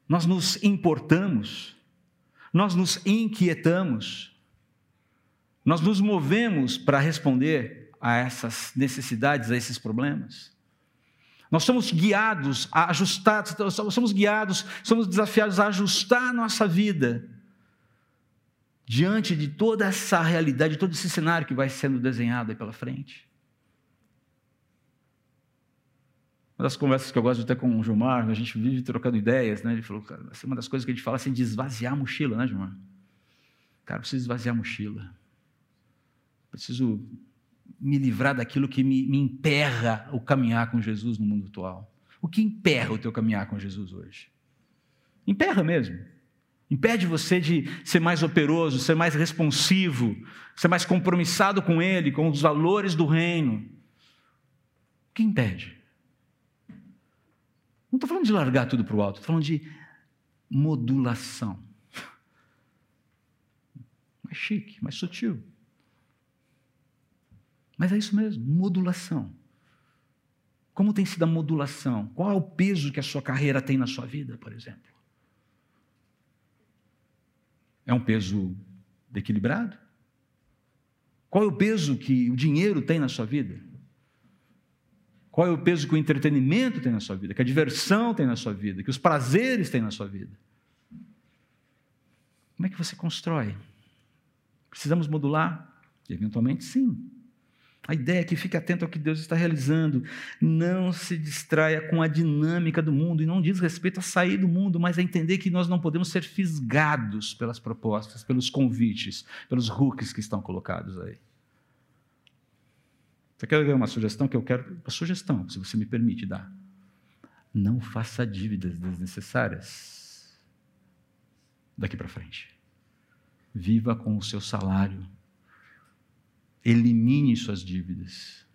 Nós nos importamos, nós nos inquietamos, nós nos movemos para responder a essas necessidades, a esses problemas. Nós somos guiados, ajustados, somos guiados, somos desafiados a ajustar a nossa vida diante de toda essa realidade, todo esse cenário que vai sendo desenhado aí pela frente. Uma das conversas que eu gosto de ter com o Gilmar, a gente vive trocando ideias, né? Ele falou, cara, uma das coisas que a gente fala assim, de esvaziar a mochila, né, Gilmar? Cara, preciso esvaziar a mochila. Preciso me livrar daquilo que me, me emperra o caminhar com Jesus no mundo atual. O que emperra o teu caminhar com Jesus hoje? Emperra mesmo. Impede você de ser mais operoso, ser mais responsivo, ser mais compromissado com Ele, com os valores do reino. O que impede? Não estou falando de largar tudo para o alto, estou falando de modulação. Mais chique, mais sutil. Mas é isso mesmo, modulação. Como tem sido a modulação? Qual é o peso que a sua carreira tem na sua vida, por exemplo? É um peso equilibrado? Qual é o peso que o dinheiro tem na sua vida? Qual é o peso que o entretenimento tem na sua vida? Que a diversão tem na sua vida? Que os prazeres têm na sua vida? Como é que você constrói? Precisamos modular? Eventualmente, sim. A ideia é que fique atento ao que Deus está realizando. Não se distraia com a dinâmica do mundo. E não diz respeito a sair do mundo, mas a entender que nós não podemos ser fisgados pelas propostas, pelos convites, pelos hooks que estão colocados aí. Você quer ver uma sugestão que eu quero? Uma sugestão, se você me permite dar. Não faça dívidas desnecessárias daqui para frente. Viva com o seu salário Elimine suas dívidas.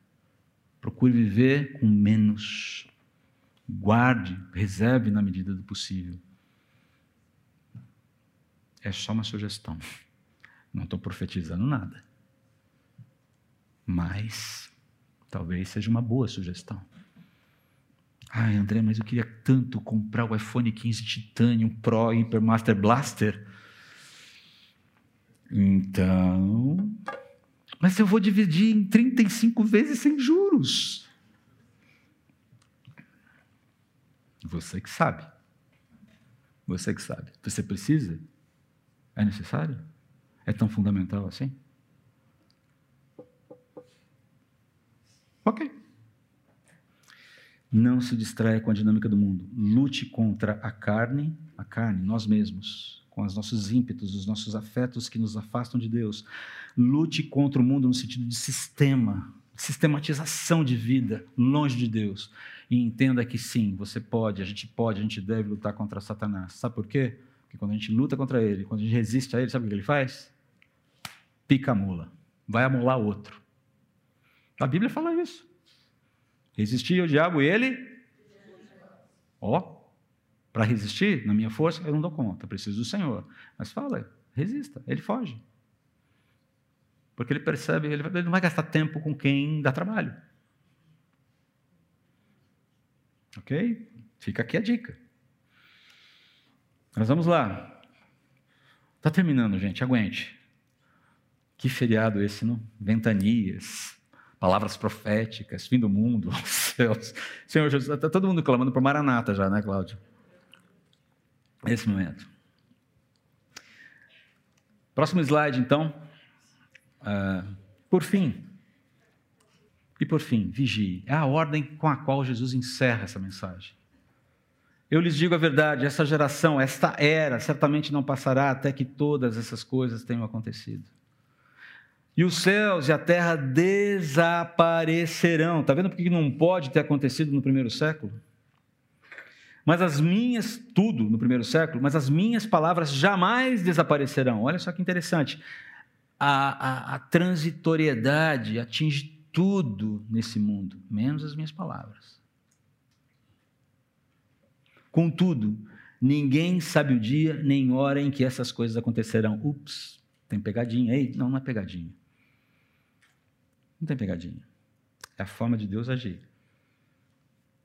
Procure viver com menos. Guarde, reserve na medida do possível. É só uma sugestão. Não estou profetizando nada. Mas talvez seja uma boa sugestão. Ai, André, mas eu queria tanto comprar o iPhone 15 Titanium Pro Hypermaster Blaster. Então, Mas eu vou dividir em 35 vezes sem juros. Você que sabe. Você que sabe. Você precisa? É necessário? É tão fundamental assim? Ok. Não se distraia com a dinâmica do mundo. Lute contra a carne, a carne, nós mesmos, com os nossos ímpetos, os nossos afetos que nos afastam de Deus. Lute contra o mundo no sentido de sistema, sistematização de vida, longe de Deus. E entenda que sim, você pode, a gente pode, a gente deve lutar contra Satanás. Sabe por quê? Porque quando a gente luta contra ele, quando a gente resiste a ele, sabe o que ele faz? Pica a mula. Vai amolar outro. A Bíblia fala isso. Resistir ao diabo e ele. Ó, para resistir, na minha força, eu não dou conta, preciso do Senhor. Mas fala, resista, ele foge. Porque ele percebe, ele não vai gastar tempo com quem dá trabalho. Ok? Fica aqui a dica. Nós vamos lá. Está terminando, gente, aguente. Que feriado esse, não? Ventanias palavras proféticas, fim do mundo, céus. Senhor Jesus, está todo mundo clamando por Maranata já, né, Cláudio? Nesse momento. Próximo slide, então. Uh, por fim. E por fim, vigie. É a ordem com a qual Jesus encerra essa mensagem. Eu lhes digo a verdade: essa geração, esta era, certamente não passará até que todas essas coisas tenham acontecido e os céus e a terra desaparecerão. Está vendo por que não pode ter acontecido no primeiro século? Mas as minhas, tudo no primeiro século, mas as minhas palavras jamais desaparecerão. Olha só que interessante. A, a, a transitoriedade atinge tudo nesse mundo, menos as minhas palavras. Contudo, ninguém sabe o dia nem hora em que essas coisas acontecerão. Ups, tem pegadinha aí? Não, não é pegadinha. Não tem pegadinha. É a forma de Deus agir.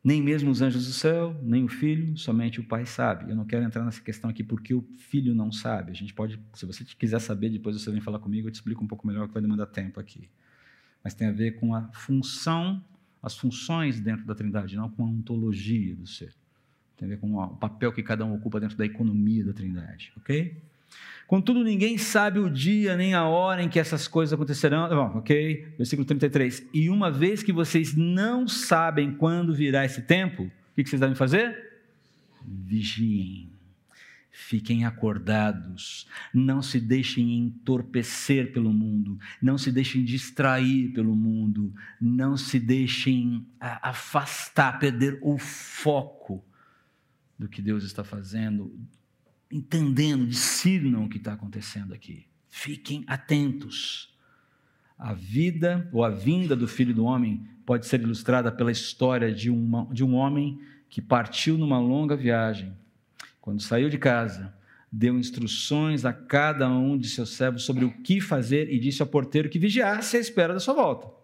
Nem mesmo os anjos do céu, nem o filho, somente o pai sabe. Eu não quero entrar nessa questão aqui porque o filho não sabe. A gente pode, se você quiser saber, depois você vem falar comigo, eu te explico um pouco melhor que vai demandar tempo aqui. Mas tem a ver com a função, as funções dentro da Trindade, não com a ontologia do ser. Tem a ver com o papel que cada um ocupa dentro da economia da Trindade, ok? Contudo, ninguém sabe o dia nem a hora em que essas coisas acontecerão. Bom, ok? Versículo 33. E uma vez que vocês não sabem quando virá esse tempo, o que vocês devem fazer? Vigiem. Fiquem acordados, não se deixem entorpecer pelo mundo, não se deixem distrair pelo mundo, não se deixem afastar, perder o foco do que Deus está fazendo, entendendo, discernam o que está acontecendo aqui. Fiquem atentos. A vida ou a vinda do Filho do Homem pode ser ilustrada pela história de, uma, de um homem que partiu numa longa viagem. Quando saiu de casa, deu instruções a cada um de seus servos sobre o que fazer e disse ao porteiro que vigiasse à espera da sua volta.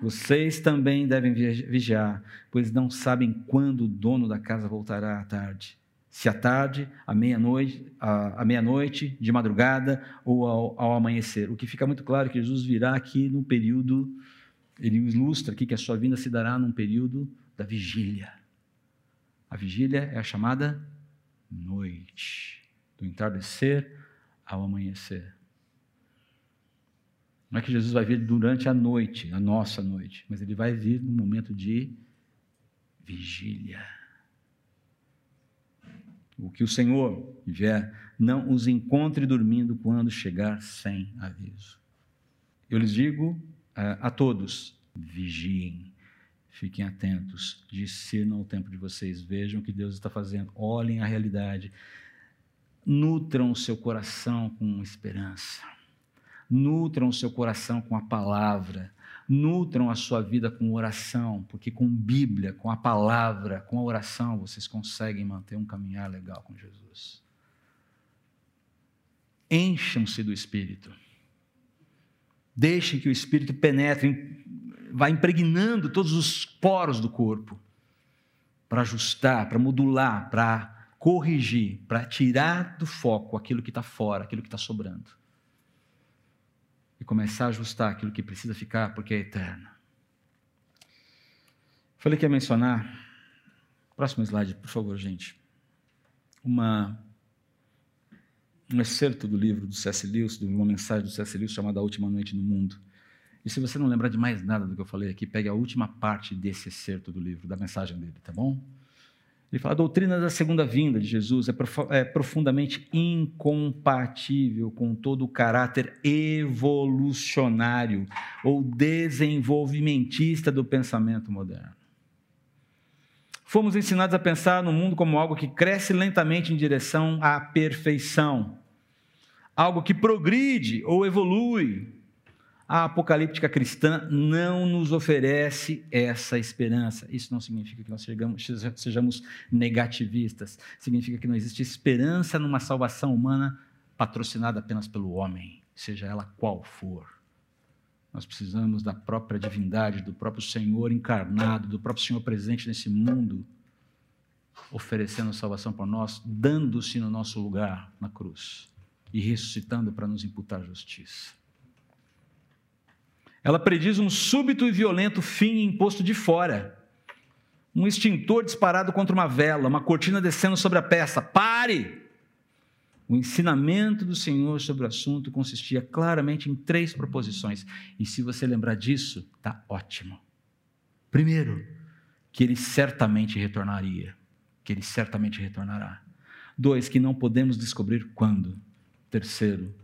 Vocês também devem vigiar, pois não sabem quando o dono da casa voltará à tarde se à tarde, à meia-noite, à, meia-noite, de madrugada ou ao, ao, amanhecer. O que fica muito claro é que Jesus virá aqui num período, ele ilustra aqui que a sua vinda se dará num período da vigília. A vigília é a chamada noite, do entardecer ao amanhecer. Não é que Jesus vai vir durante a noite, a nossa noite, mas ele vai vir no momento de vigília. O que o Senhor vier, não os encontre dormindo quando chegar sem aviso. Eu lhes digo uh, a todos: vigiem, fiquem atentos, discernam o tempo de vocês, vejam o que Deus está fazendo, olhem a realidade, nutram o seu coração com esperança, nutram o seu coração com a palavra, Nutram a sua vida com oração, porque com Bíblia, com a palavra, com a oração, vocês conseguem manter um caminhar legal com Jesus. Encham-se do Espírito. Deixem que o Espírito penetre, vá impregnando todos os poros do corpo, para ajustar, para modular, para corrigir, para tirar do foco aquilo que está fora, aquilo que está sobrando. E começar a ajustar aquilo que precisa ficar, porque é eterno. Falei que ia mencionar, próximo slide, por favor, gente, uma, um excerto do livro do C.S. Lewis, de uma mensagem do C.S. Lewis chamada A Última Noite no Mundo. E se você não lembrar de mais nada do que eu falei aqui, pegue a última parte desse excerto do livro, da mensagem dele, tá bom? Ele fala: a doutrina da segunda vinda de Jesus é, é profundamente incompatível com todo o caráter evolucionário ou desenvolvimentista do pensamento moderno. Fomos ensinados a pensar no mundo como algo que cresce lentamente em direção à perfeição, algo que progride ou evolui, a apocalíptica cristã não nos oferece essa esperança. Isso não significa que nós sejamos, negativistas. Significa que não existe esperança numa salvação humana patrocinada apenas pelo homem, seja ela qual for. Nós precisamos da própria divindade, do próprio Senhor encarnado, do próprio Senhor presente nesse mundo, oferecendo salvação para nós, dando-se no nosso lugar na cruz e ressuscitando para nos imputar justiça. Ela prediz um súbito e violento fim imposto de fora. Um extintor disparado contra uma vela, uma cortina descendo sobre a peça. Pare! O ensinamento do Senhor sobre o assunto consistia claramente em três proposições. E se você lembrar disso, está ótimo. Primeiro, que ele certamente retornaria. Que ele certamente retornará. Dois, que não podemos descobrir quando. Terceiro,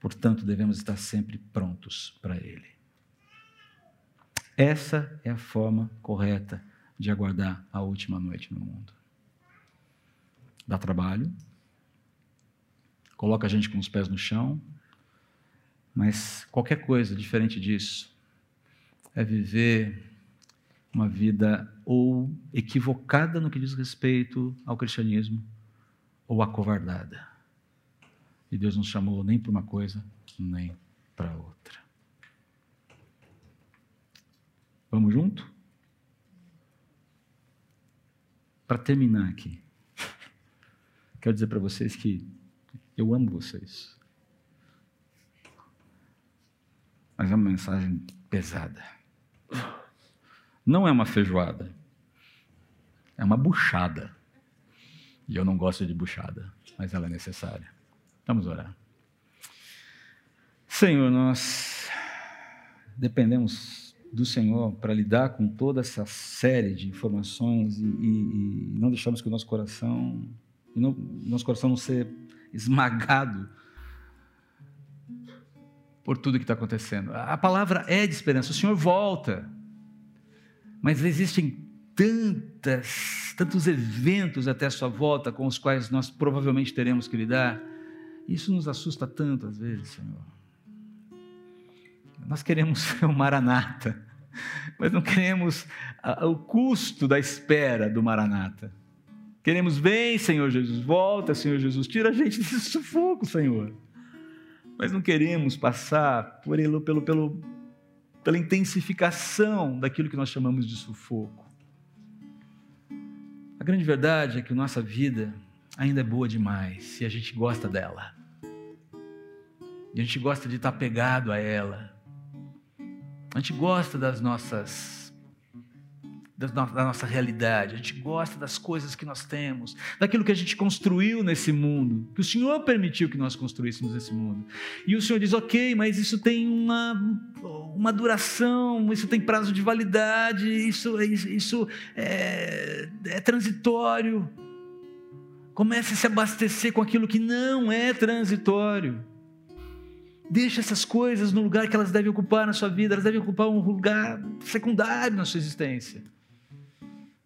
Portanto, devemos estar sempre prontos para Ele. Essa é a forma correta de aguardar a última noite no mundo. Dá trabalho, coloca a gente com os pés no chão, mas qualquer coisa diferente disso é viver uma vida ou equivocada no que diz respeito ao cristianismo, ou acovardada. E Deus não chamou nem para uma coisa, nem para outra. Vamos junto? Para terminar aqui, quero dizer para vocês que eu amo vocês. Mas é uma mensagem pesada. Não é uma feijoada. É uma buchada. E eu não gosto de buchada, mas ela é necessária. Vamos orar. Senhor, nós dependemos do Senhor para lidar com toda essa série de informações e, e, e não deixamos que o nosso coração, não, nosso coração não ser esmagado por tudo que está acontecendo. A palavra é de esperança. O Senhor volta, mas existem tantas, tantos eventos até a sua volta com os quais nós provavelmente teremos que lidar isso nos assusta tanto às vezes, Senhor. Nós queremos ser o Maranata, mas não queremos o custo da espera do Maranata. Queremos, vem, Senhor Jesus, volta, Senhor Jesus, tira a gente desse sufoco, Senhor. Mas não queremos passar por ele, pelo, pelo, pela intensificação daquilo que nós chamamos de sufoco. A grande verdade é que nossa vida ainda é boa demais e a gente gosta dela. E a gente gosta de estar pegado a ela. A gente gosta das nossas da nossa realidade, a gente gosta das coisas que nós temos, daquilo que a gente construiu nesse mundo, que o Senhor permitiu que nós construíssemos nesse mundo. E o Senhor diz: ok, mas isso tem uma, uma duração, isso tem prazo de validade, isso, isso é, é transitório. Comece a se abastecer com aquilo que não é transitório. Deixa essas coisas no lugar que elas devem ocupar na sua vida, elas devem ocupar um lugar secundário na sua existência.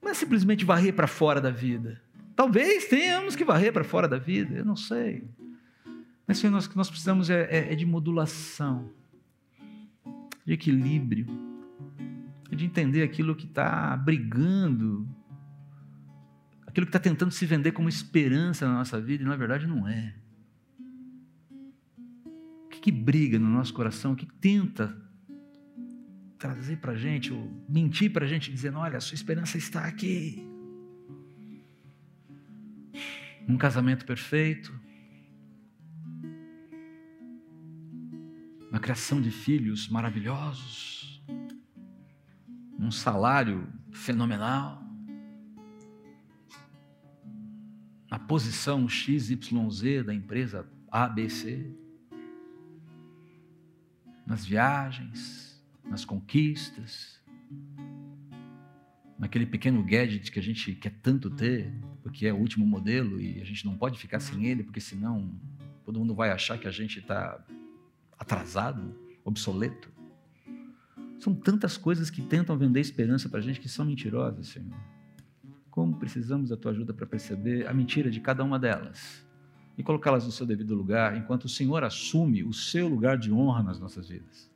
Não é simplesmente varrer para fora da vida. Talvez tenhamos que varrer para fora da vida, eu não sei. Mas o que nós precisamos é, é, é de modulação, de equilíbrio, de entender aquilo que está brigando aquilo que está tentando se vender como esperança na nossa vida e na verdade não é. Que, briga no nosso coração? Que tenta trazer para a gente, ou mentir para a gente, dizendo: olha, a sua esperança está aqui. Um casamento perfeito. na criação de filhos maravilhosos, num salário fenomenal, na posição XYZ da empresa ABC, nas viagens, nas conquistas, naquele pequeno gadget que a gente quer tanto ter, porque é o último modelo e a gente não pode ficar sem ele, porque senão todo mundo vai achar que a gente está atrasado, obsoleto. São tantas coisas que tentam vender esperança para a gente que são mentirosas, Senhor. Como precisamos da tua ajuda para perceber a mentira de cada uma delas e colocá-las no seu devido lugar, enquanto o Senhor assume o seu lugar de honra nas nossas vidas.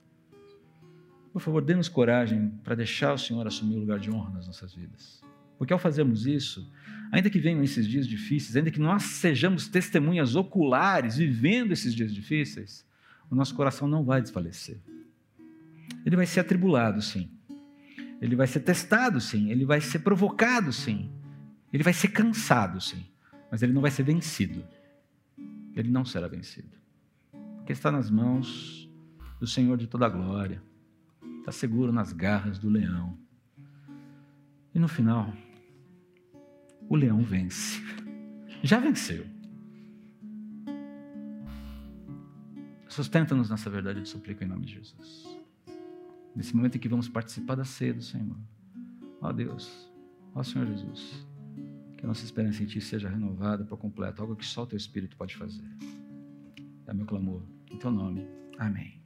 Por favor, dê-nos coragem para deixar o Senhor assumir o lugar de honra nas nossas vidas. Porque ao fazermos isso, ainda que venham esses dias difíceis, ainda que nós sejamos testemunhas oculares vivendo esses dias difíceis, o nosso coração não vai desfalecer. Ele vai ser atribulado, sim. Ele vai ser testado, sim. Ele vai ser provocado, sim. Ele vai ser cansado, sim. Mas ele não vai ser vencido. Ele não será vencido. Porque está nas mãos do Senhor de toda a glória. Está seguro nas garras do leão. E no final, o leão vence. Já venceu. Sustenta-nos nessa verdade, eu te suplico em nome de Jesus. Nesse momento em que vamos participar da ceia do Senhor. Ó Deus, ó Senhor Jesus, que a nossa esperança em Ti seja renovada por completo, algo que só o Teu Espírito pode fazer. É meu clamor, em Teu nome. Amém.